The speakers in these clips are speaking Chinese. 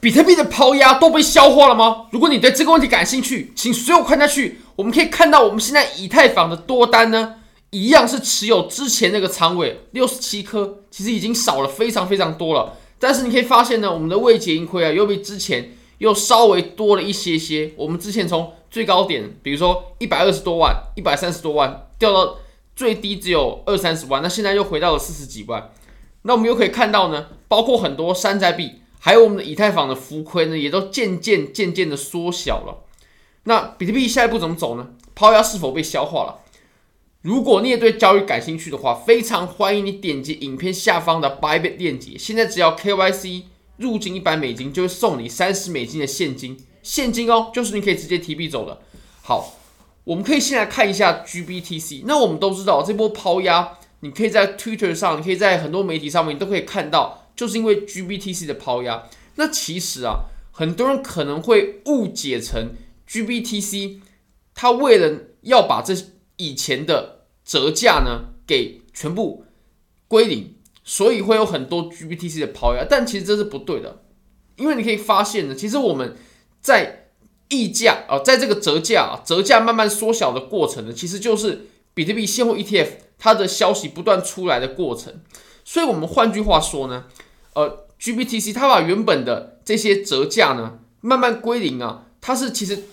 比特币的抛压都被消化了吗？如果你对这个问题感兴趣，请随我看下去。我们可以看到，我们现在以太坊的多单呢，一样是持有之前那个仓位六十七颗，其实已经少了非常非常多了。但是你可以发现呢，我们的未结盈亏啊，又比之前又稍微多了一些些。我们之前从最高点，比如说一百二十多万、一百三十多万，掉到最低只有二三十万，那现在又回到了四十几万。那我们又可以看到呢，包括很多山寨币。还有我们的以太坊的浮亏呢，也都渐渐渐渐的缩小了。那比特币下一步怎么走呢？抛压是否被消化了？如果你也对交易感兴趣的话，非常欢迎你点击影片下方的 Bybit 链接。现在只要 KYC 入金一百美金，就会送你三十美金的现金，现金哦，就是你可以直接提币走的。好，我们可以先来看一下 GBTC。那我们都知道这波抛压，你可以在 Twitter 上，你可以在很多媒体上面，你都可以看到。就是因为 GBTC 的抛压，那其实啊，很多人可能会误解成 GBTC，它为了要把这以前的折价呢给全部归零，所以会有很多 GBTC 的抛压，但其实这是不对的，因为你可以发现呢，其实我们在溢价啊，在这个折价啊，折价慢慢缩小的过程呢，其实就是比特币现货 ETF 它的消息不断出来的过程，所以我们换句话说呢。呃，GBTC 它把原本的这些折价呢，慢慢归零啊，它是其实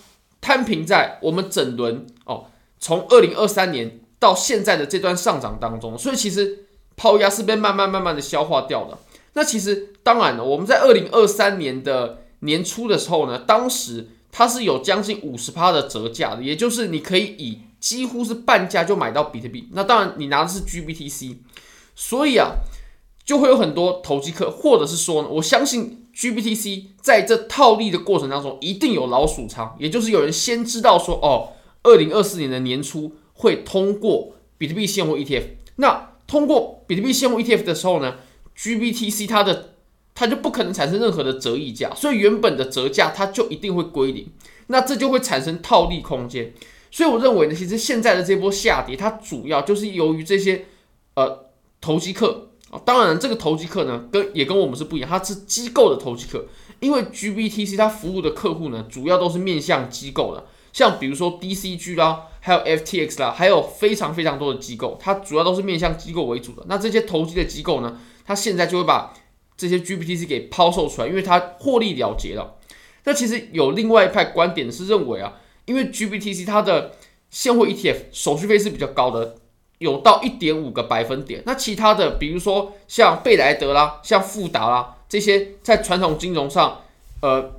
摊平在我们整轮哦，从二零二三年到现在的这段上涨当中，所以其实抛压是被慢慢慢慢的消化掉的。那其实当然了，我们在二零二三年的年初的时候呢，当时它是有将近五十趴的折价的，也就是你可以以几乎是半价就买到比特币。那当然你拿的是 GBTC，所以啊。就会有很多投机客，或者是说呢，我相信 GBTC 在这套利的过程当中，一定有老鼠仓，也就是有人先知道说，哦，二零二四年的年初会通过比特币现货 ETF。那通过比特币现货 ETF 的时候呢，GBTC 它的它就不可能产生任何的折溢价，所以原本的折价它就一定会归零，那这就会产生套利空间。所以我认为呢，其实现在的这波下跌，它主要就是由于这些呃投机客。当然，这个投机客呢，跟也跟我们是不一样，它是机构的投机客。因为 GBTC 它服务的客户呢，主要都是面向机构的，像比如说 DCG 啦，还有 FTX 啦，还有非常非常多的机构，它主要都是面向机构为主的。那这些投机的机构呢，它现在就会把这些 GBTC 给抛售出来，因为它获利了结了。那其实有另外一派观点是认为啊，因为 GBTC 它的现货 ETF 手续费是比较高的。有到一点五个百分点，那其他的，比如说像贝莱德啦、像富达啦这些，在传统金融上，呃，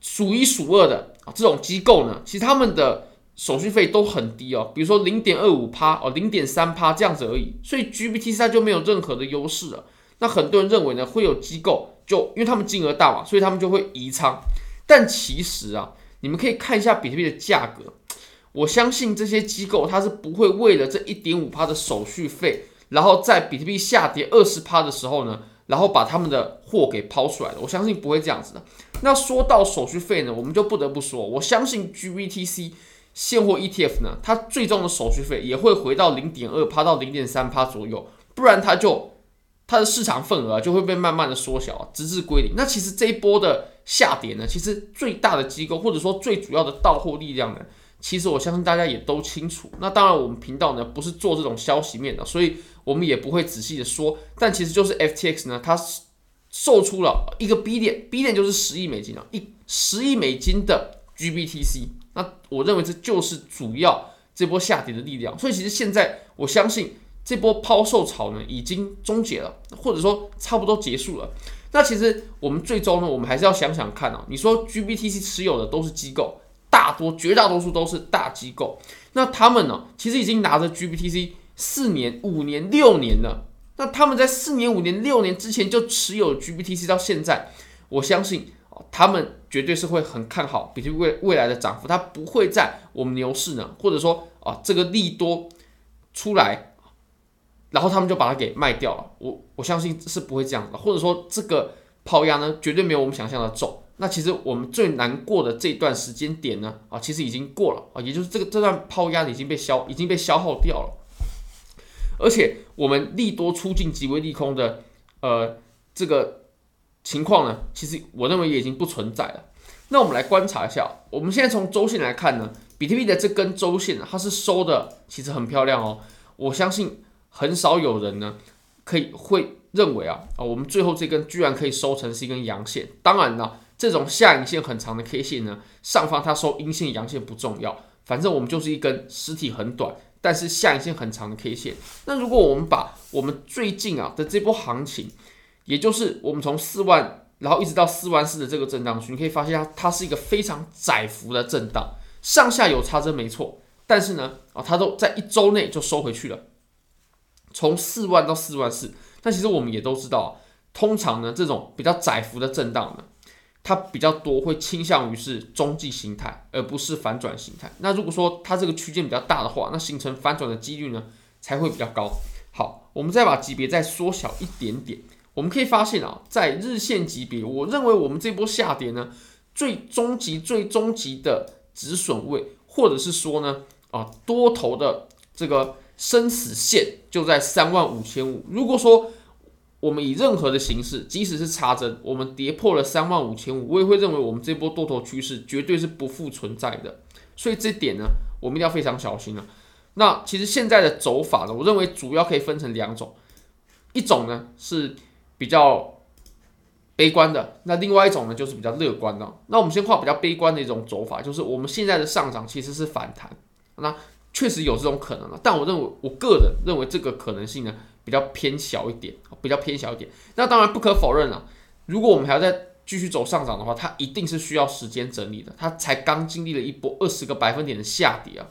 数一数二的啊这种机构呢，其实他们的手续费都很低哦，比如说零点二五趴哦，零点三趴这样子而已，所以 GBTC 它就没有任何的优势了。那很多人认为呢，会有机构就因为他们金额大嘛，所以他们就会移仓，但其实啊，你们可以看一下比特币的价格。我相信这些机构，它是不会为了这一点五趴的手续费，然后在比特币下跌二十趴的时候呢，然后把他们的货给抛出来的。我相信不会这样子的。那说到手续费呢，我们就不得不说，我相信 GBTC 现货 ETF 呢，它最终的手续费也会回到零点二趴到零点三趴左右，不然它就它的市场份额就会被慢慢的缩小，直至归零。那其实这一波的下跌呢，其实最大的机构或者说最主要的到货力量呢。其实我相信大家也都清楚。那当然，我们频道呢不是做这种消息面的，所以我们也不会仔细的说。但其实就是 FTX 呢，它售出了一个 B 点，B 点就是十亿美金啊，一十亿美金的 GBTC。那我认为这就是主要这波下跌的力量。所以其实现在我相信这波抛售潮呢已经终结了，或者说差不多结束了。那其实我们最终呢，我们还是要想想看啊。你说 GBTC 持有的都是机构。大多绝大多数都是大机构，那他们呢，其实已经拿着 GBTC 四年、五年、六年了。那他们在四年、五年、六年之前就持有 GBTC 到现在，我相信他们绝对是会很看好比特币未未来的涨幅。它不会在我们牛市呢，或者说啊这个利多出来，然后他们就把它给卖掉了。我我相信是不会这样的，或者说这个抛压呢，绝对没有我们想象的重。那其实我们最难过的这段时间点呢，啊，其实已经过了啊，也就是这个这段抛压已经被消已经被消耗掉了，而且我们利多出尽极为利空的，呃，这个情况呢，其实我认为也已经不存在了。那我们来观察一下，我们现在从周线来看呢，比特币的这根周线它是收的，其实很漂亮哦。我相信很少有人呢，可以会认为啊啊，我们最后这根居然可以收成是一根阳线。当然了，这种下影线很长的 K 线呢，上方它收阴线阳线不重要，反正我们就是一根实体很短，但是下影线很长的 K 线。那如果我们把我们最近啊的这波行情，也就是我们从四万。然后一直到四万四的这个震荡区，你可以发现它它是一个非常窄幅的震荡，上下有差针没错，但是呢啊，它都在一周内就收回去了，从四万到四万四。但其实我们也都知道，通常呢这种比较窄幅的震荡呢，它比较多会倾向于是中继形态，而不是反转形态。那如果说它这个区间比较大的话，那形成反转的几率呢才会比较高。好，我们再把级别再缩小一点点。我们可以发现啊，在日线级别，我认为我们这波下跌呢，最终极、最终极的止损位，或者是说呢，啊，多头的这个生死线就在三万五千五。如果说我们以任何的形式，即使是插针，我们跌破了三万五千五，我也会认为我们这波多头趋势绝对是不复存在的。所以这点呢，我们一定要非常小心了。那其实现在的走法呢，我认为主要可以分成两种，一种呢是。比较悲观的，那另外一种呢，就是比较乐观的。那我们先画比较悲观的一种走法，就是我们现在的上涨其实是反弹，那确实有这种可能了。但我认为，我个人认为这个可能性呢，比较偏小一点，比较偏小一点。那当然不可否认了，如果我们还要再继续走上涨的话，它一定是需要时间整理的。它才刚经历了一波二十个百分点的下跌啊。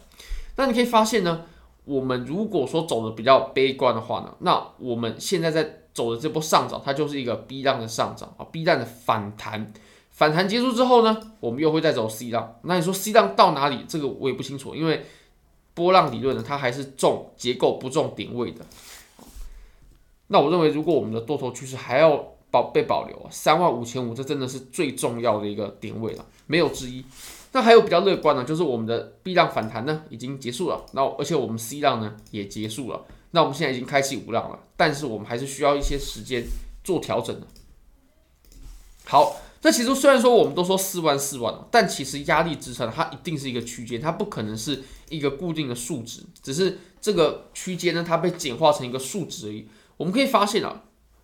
那你可以发现呢，我们如果说走的比较悲观的话呢，那我们现在在走的这波上涨，它就是一个 B 浪的上涨啊，B 浪的反弹，反弹结束之后呢，我们又会再走 C 浪。那你说 C 浪到哪里？这个我也不清楚，因为波浪理论呢，它还是重结构不重点位的。那我认为，如果我们的多头趋势还要保被保留，三万五千五，这真的是最重要的一个点位了，没有之一。那还有比较乐观的，就是我们的 B 浪反弹呢已经结束了，那而且我们 C 浪呢也结束了。那我们现在已经开启五浪了，但是我们还是需要一些时间做调整的。好，这其实虽然说我们都说四万四万，但其实压力支撑它一定是一个区间，它不可能是一个固定的数值，只是这个区间呢，它被简化成一个数值而已。我们可以发现啊，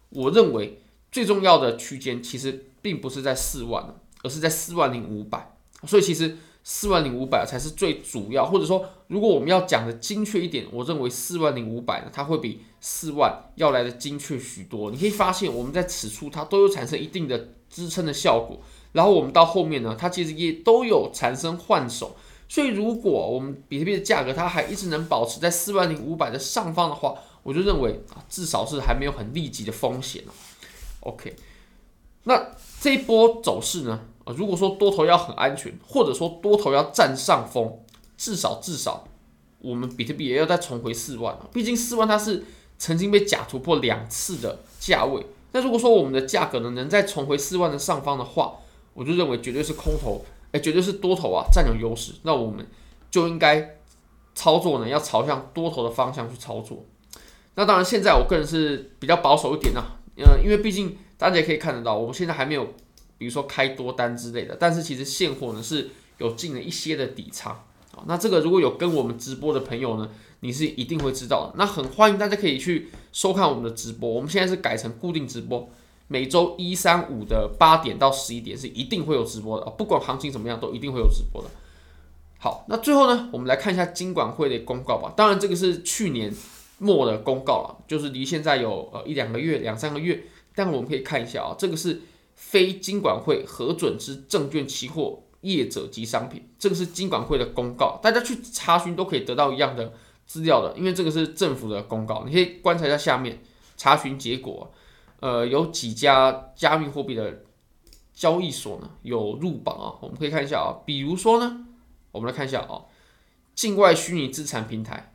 我认为最重要的区间其实并不是在四万，而是在四万零五百，所以其实。四万零五百才是最主要，或者说，如果我们要讲的精确一点，我认为四万零五百呢，它会比四万要来的精确许多。你可以发现，我们在此处它都有产生一定的支撑的效果，然后我们到后面呢，它其实也都有产生换手。所以，如果我们比特币的价格它还一直能保持在四万零五百的上方的话，我就认为啊，至少是还没有很立即的风险。OK，那这一波走势呢？啊，如果说多头要很安全，或者说多头要占上风，至少至少我们比特币也要再重回四万啊。毕竟四万它是曾经被假突破两次的价位。那如果说我们的价格呢能再重回四万的上方的话，我就认为绝对是空头，哎，绝对是多头啊占有优势。那我们就应该操作呢要朝向多头的方向去操作。那当然现在我个人是比较保守一点啊，嗯，因为毕竟大家也可以看得到，我们现在还没有。比如说开多单之类的，但是其实现货呢是有进了一些的底仓啊。那这个如果有跟我们直播的朋友呢，你是一定会知道的。那很欢迎大家可以去收看我们的直播。我们现在是改成固定直播，每周一、三、五的八点到十一点是一定会有直播的啊。不管行情怎么样，都一定会有直播的。好，那最后呢，我们来看一下金管会的公告吧。当然，这个是去年末的公告了，就是离现在有呃一两个月、两三个月。但我们可以看一下啊，这个是。非金管会核准之证券期货业者及商品，这个是金管会的公告，大家去查询都可以得到一样的资料的，因为这个是政府的公告，你可以观察一下下面查询结果，呃，有几家加密货币的交易所呢有入榜啊，我们可以看一下啊，比如说呢，我们来看一下啊，境外虚拟资产平台，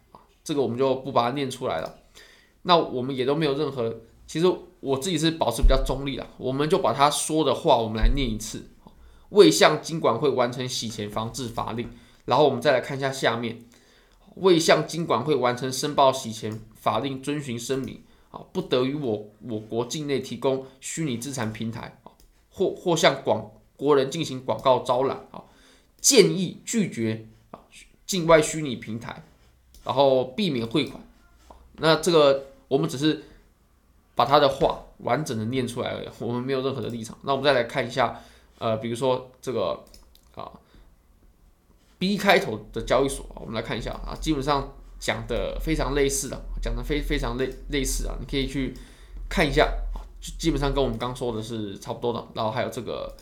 这个我们就不把它念出来了，那我们也都没有任何。其实我自己是保持比较中立的，我们就把他说的话，我们来念一次。未向金管会完成洗钱防治法令，然后我们再来看一下下面，未向金管会完成申报洗钱法令遵循声明，啊，不得于我我国境内提供虚拟资产平台，或或向广国人进行广告招揽啊，建议拒绝啊境外虚拟平台，然后避免汇款。那这个我们只是把他的话完整的念出来而已，我们没有任何的立场。那我们再来看一下，呃，比如说这个啊 B 开头的交易所，我们来看一下啊，基本上讲的非常类似的，讲的非非常类类似啊，你可以去看一下啊，基本上跟我们刚说的是差不多的。然后还有这个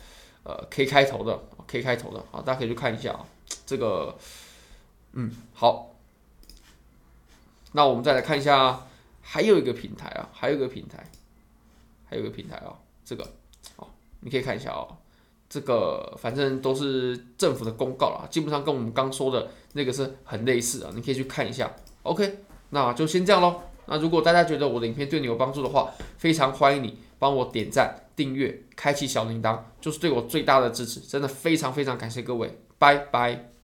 呃 K 开头的，K 开头的啊，大家可以去看一下啊，这个嗯好。那我们再来看一下，还有一个平台啊，还有一个平台，还有一个平台啊，这个，哦，你可以看一下哦，这个反正都是政府的公告啦，基本上跟我们刚说的那个是很类似啊，你可以去看一下。OK，那就先这样喽。那如果大家觉得我的影片对你有帮助的话，非常欢迎你帮我点赞、订阅、开启小铃铛，就是对我最大的支持，真的非常非常感谢各位，拜拜。